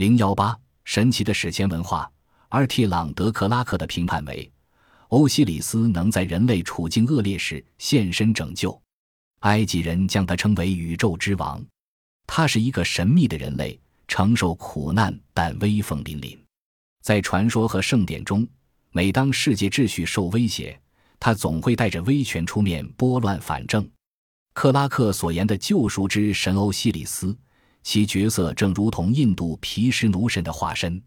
零幺八神奇的史前文化。而蒂朗德克拉克的评判为，欧西里斯能在人类处境恶劣时现身拯救。埃及人将他称为宇宙之王。他是一个神秘的人类，承受苦难但威风凛凛。在传说和圣典中，每当世界秩序受威胁，他总会带着威权出面拨乱反正。克拉克所言的救赎之神欧西里斯，其角色正如同印度毗湿奴神的化身。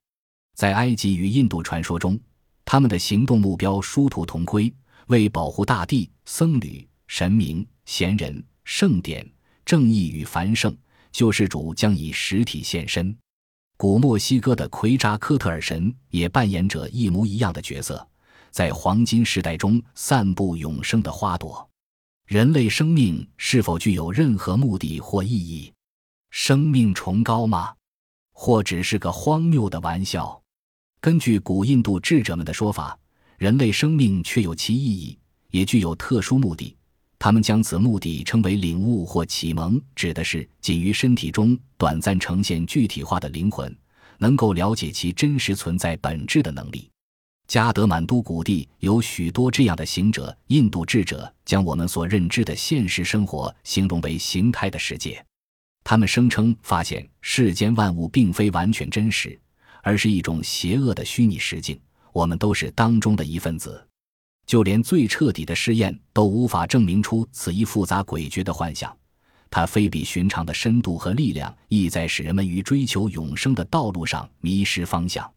在埃及与印度传说中，他们的行动目标殊途同归：为保护大地、僧侣、神明、贤人、圣典、正义与繁盛，救世主将以实体现身。古墨西哥的奎扎科特尔神也扮演着一模一样的角色，在黄金时代中散布永生的花朵。人类生命是否具有任何目的或意义？生命崇高吗？或只是个荒谬的玩笑？根据古印度智者们的说法，人类生命确有其意义，也具有特殊目的。他们将此目的称为领悟或启蒙，指的是仅于身体中短暂呈现具体化的灵魂，能够了解其真实存在本质的能力。加德满都谷地有许多这样的行者。印度智者将我们所认知的现实生活形容为形态的世界，他们声称发现世间万物并非完全真实。而是一种邪恶的虚拟实境，我们都是当中的一份子。就连最彻底的试验都无法证明出此一复杂诡谲的幻想。它非比寻常的深度和力量，意在使人们于追求永生的道路上迷失方向。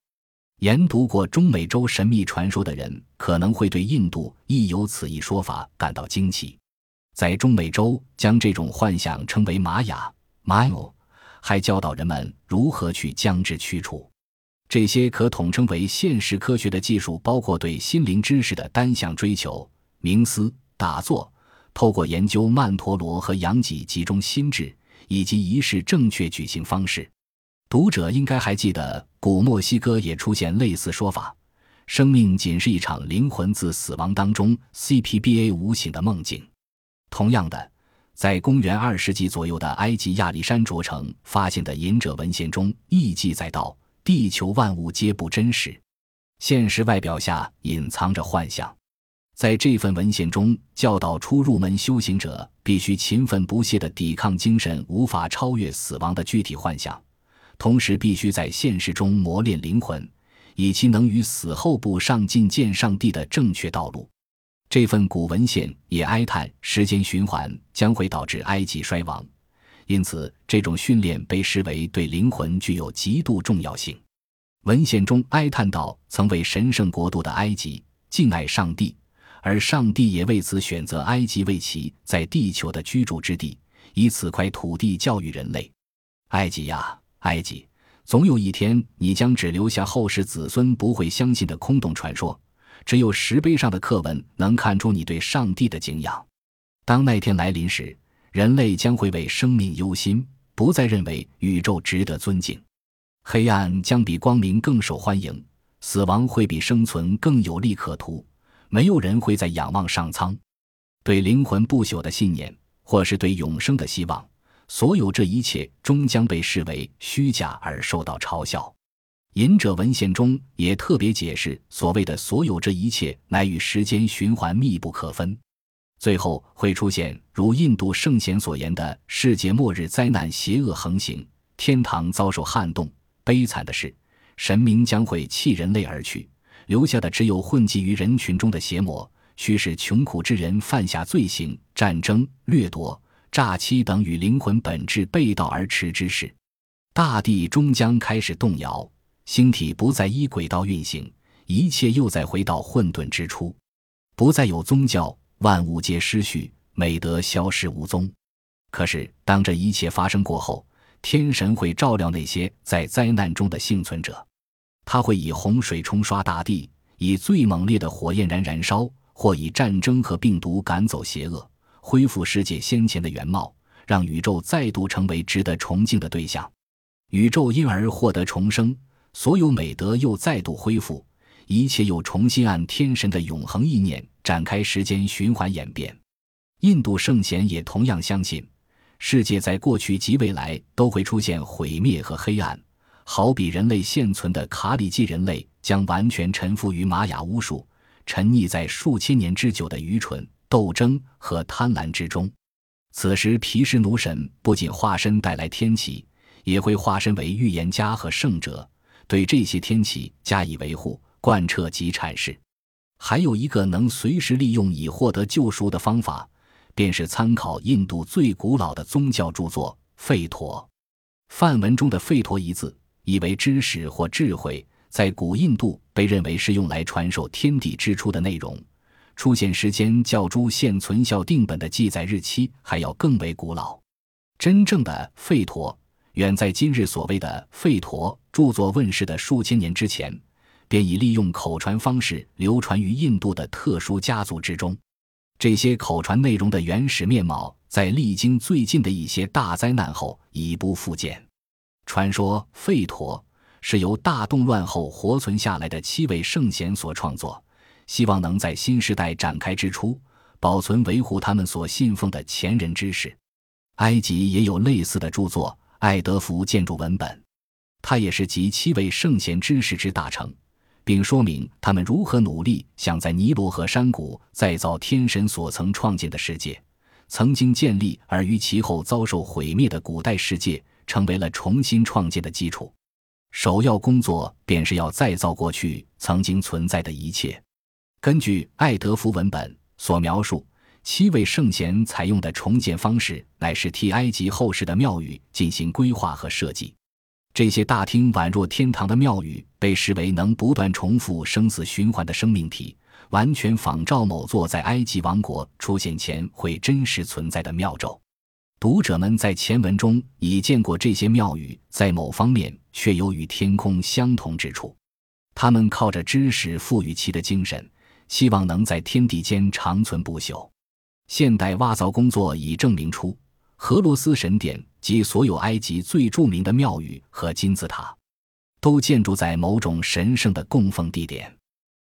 研读过中美洲神秘传说的人，可能会对印度亦有此一说法感到惊奇。在中美洲，将这种幻想称为玛雅 （Maya），还教导人们如何去将之驱除。这些可统称为现实科学的技术，包括对心灵知识的单向追求、冥思、打坐，透过研究曼陀罗和阳脊集中心智，以及仪式正确举行方式。读者应该还记得，古墨西哥也出现类似说法：生命仅是一场灵魂自死亡当中 （CPBA） 无醒的梦境。同样的，在公元二世纪左右的埃及亚历山卓城发现的隐者文献中，亦记载道。地球万物皆不真实，现实外表下隐藏着幻象。在这份文献中，教导初入门修行者必须勤奋不懈地抵抗精神无法超越死亡的具体幻想，同时必须在现实中磨练灵魂，以其能于死后步上进见上帝的正确道路。这份古文献也哀叹时间循环将会导致埃及衰亡。因此，这种训练被视为对灵魂具有极度重要性。文献中哀叹道：“曾为神圣国度的埃及敬爱上帝，而上帝也为此选择埃及为其在地球的居住之地，以此块土地教育人类。埃及呀，埃及，总有一天你将只留下后世子孙不会相信的空洞传说。只有石碑上的刻文能看出你对上帝的敬仰。当那天来临时。”人类将会为生命忧心，不再认为宇宙值得尊敬。黑暗将比光明更受欢迎，死亡会比生存更有利可图。没有人会再仰望上苍，对灵魂不朽的信念，或是对永生的希望。所有这一切终将被视为虚假而受到嘲笑。隐者文献中也特别解释，所谓的所有这一切，乃与时间循环密不可分。最后会出现如印度圣贤所言的世界末日灾难，邪恶横行，天堂遭受撼动。悲惨的是，神明将会弃人类而去，留下的只有混迹于人群中的邪魔，驱使穷苦之人犯下罪行、战争、掠夺、诈欺等与灵魂本质背道而驰之事。大地终将开始动摇，星体不再依轨道运行，一切又再回到混沌之初，不再有宗教。万物皆失序，美德消失无踪。可是，当这一切发生过后，天神会照料那些在灾难中的幸存者。他会以洪水冲刷大地，以最猛烈的火焰燃燃烧，或以战争和病毒赶走邪恶，恢复世界先前的原貌，让宇宙再度成为值得崇敬的对象。宇宙因而获得重生，所有美德又再度恢复。一切又重新按天神的永恒意念展开时间循环演变。印度圣贤也同样相信，世界在过去及未来都会出现毁灭和黑暗，好比人类现存的卡里基人类将完全臣服于玛雅巫术，沉溺在数千年之久的愚蠢、斗争和贪婪之中。此时，毗湿奴神不仅化身带来天启，也会化身为预言家和圣者，对这些天启加以维护、贯彻及阐释。还有一个能随时利用以获得救赎的方法，便是参考印度最古老的宗教著作《吠陀》。梵文中的“吠陀”一字，意为知识或智慧，在古印度被认为是用来传授天地之初的内容。出现时间较诸现存校定本的记载日期还要更为古老。真正的《吠陀》远在今日所谓的《吠陀》著作问世的数千年之前。便已利用口传方式流传于印度的特殊家族之中。这些口传内容的原始面貌，在历经最近的一些大灾难后已不复见。传说吠陀是由大动乱后活存下来的七位圣贤所创作，希望能在新时代展开之初，保存维护他们所信奉的前人知识。埃及也有类似的著作《爱德福建筑文本》，它也是集七位圣贤知识之大成。并说明他们如何努力想在尼罗河山谷再造天神所曾创建的世界，曾经建立而于其后遭受毁灭的古代世界，成为了重新创建的基础。首要工作便是要再造过去曾经存在的一切。根据爱德福文本所描述，七位圣贤采用的重建方式，乃是替埃及后世的庙宇进行规划和设计。这些大厅宛若天堂的庙宇，被视为能不断重复生死循环的生命体，完全仿照某座在埃及王国出现前会真实存在的庙宙。读者们在前文中已见过这些庙宇，在某方面却有与天空相同之处。他们靠着知识赋予其的精神，希望能在天地间长存不朽。现代挖凿工作已证明出。荷罗斯神殿及所有埃及最著名的庙宇和金字塔，都建筑在某种神圣的供奉地点。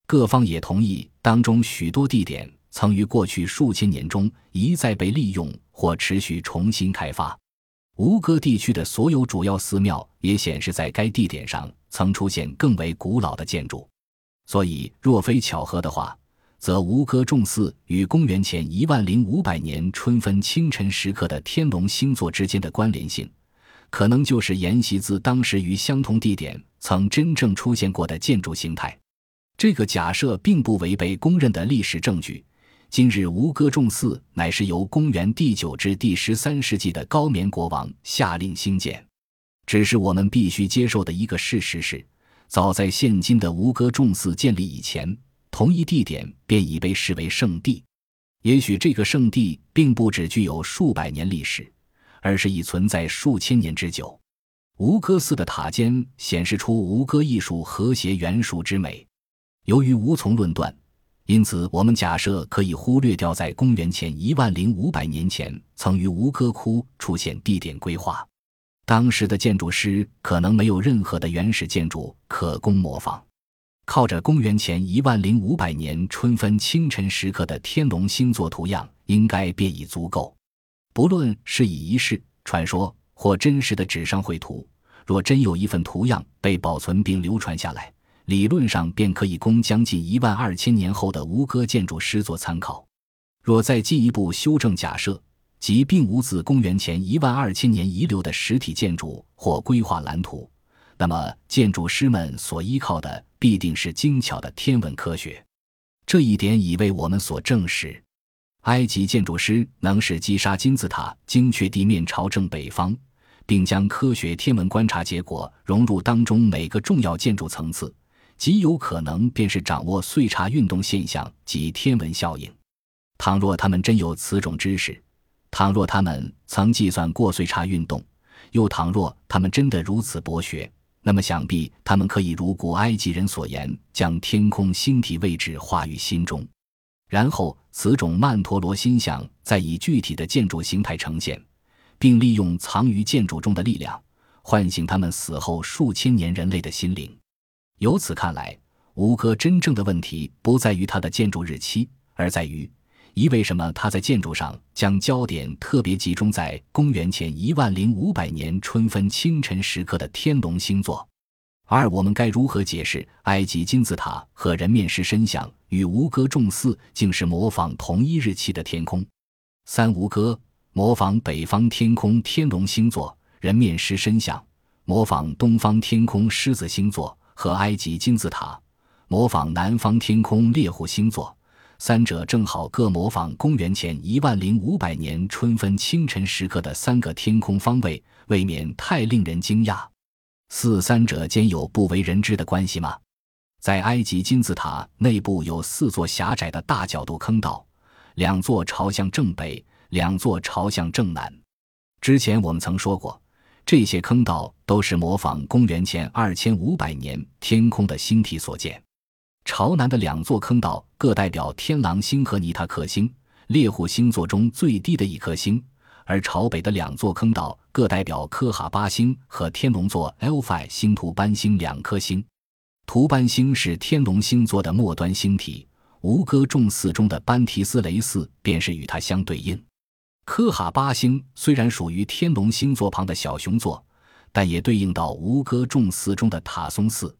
各方也同意，当中许多地点曾于过去数千年中一再被利用或持续重新开发。吴哥地区的所有主要寺庙也显示，在该地点上曾出现更为古老的建筑。所以，若非巧合的话。则吴哥众寺与公元前一万零五百年春分清晨时刻的天龙星座之间的关联性，可能就是沿袭自当时于相同地点曾真正出现过的建筑形态。这个假设并不违背公认的历史证据。今日吴哥众寺乃是由公元第九至第十三世纪的高棉国王下令兴建。只是我们必须接受的一个事实是，早在现今的吴哥众寺建立以前。同一地点便已被视为圣地，也许这个圣地并不只具有数百年历史，而是已存在数千年之久。吴哥寺的塔尖显示出吴哥艺术和谐原熟之美。由于无从论断，因此我们假设可以忽略掉在公元前一万零五百年前曾于吴哥窟出现地点规划。当时的建筑师可能没有任何的原始建筑可供模仿。靠着公元前一万零五百年春分清晨时刻的天龙星座图样，应该便已足够。不论是以仪式、传说或真实的纸上绘图，若真有一份图样被保存并流传下来，理论上便可以供将近一万二千年后的吴哥建筑师做参考。若再进一步修正假设，即并无自公元前一万二千年遗留的实体建筑或规划蓝图。那么，建筑师们所依靠的必定是精巧的天文科学，这一点已为我们所证实。埃及建筑师能使击杀金字塔精确地面朝正北方，并将科学天文观察结果融入当中每个重要建筑层次，极有可能便是掌握岁差运动现象及天文效应。倘若他们真有此种知识，倘若他们曾计算过岁差运动，又倘若他们真的如此博学，那么，想必他们可以如古埃及人所言，将天空星体位置画于心中，然后此种曼陀罗心象再以具体的建筑形态呈现，并利用藏于建筑中的力量，唤醒他们死后数千年人类的心灵。由此看来，吴哥真正的问题不在于它的建筑日期，而在于一为什么他在建筑上将焦点特别集中在公元前一万零五百年春分清晨时刻的天龙星座？二我们该如何解释埃及金字塔和人面狮身像与吴哥众寺竟是模仿同一日期的天空？三吴哥模仿北方天空天龙星座，人面狮身像模仿东方天空狮子星座，和埃及金字塔模仿南方天空猎户星座，三者正好各模仿公元前一万零五百年春分清晨时刻的三个天空方位，未免太令人惊讶。四三者间有不为人知的关系吗？在埃及金字塔内部有四座狭窄的大角度坑道，两座朝向正北，两座朝向正南。之前我们曾说过，这些坑道都是模仿公元前二千五百年天空的星体所建。朝南的两座坑道各代表天狼星和尼塔克星，猎户星座中最低的一颗星。而朝北的两座坑道各代表科哈巴星和天龙座 Alpha 星图班星两颗星。图班星是天龙星座的末端星体，吴哥众寺中的班提斯雷寺便是与它相对应。科哈巴星虽然属于天龙星座旁的小熊座，但也对应到吴哥众寺中的塔松寺。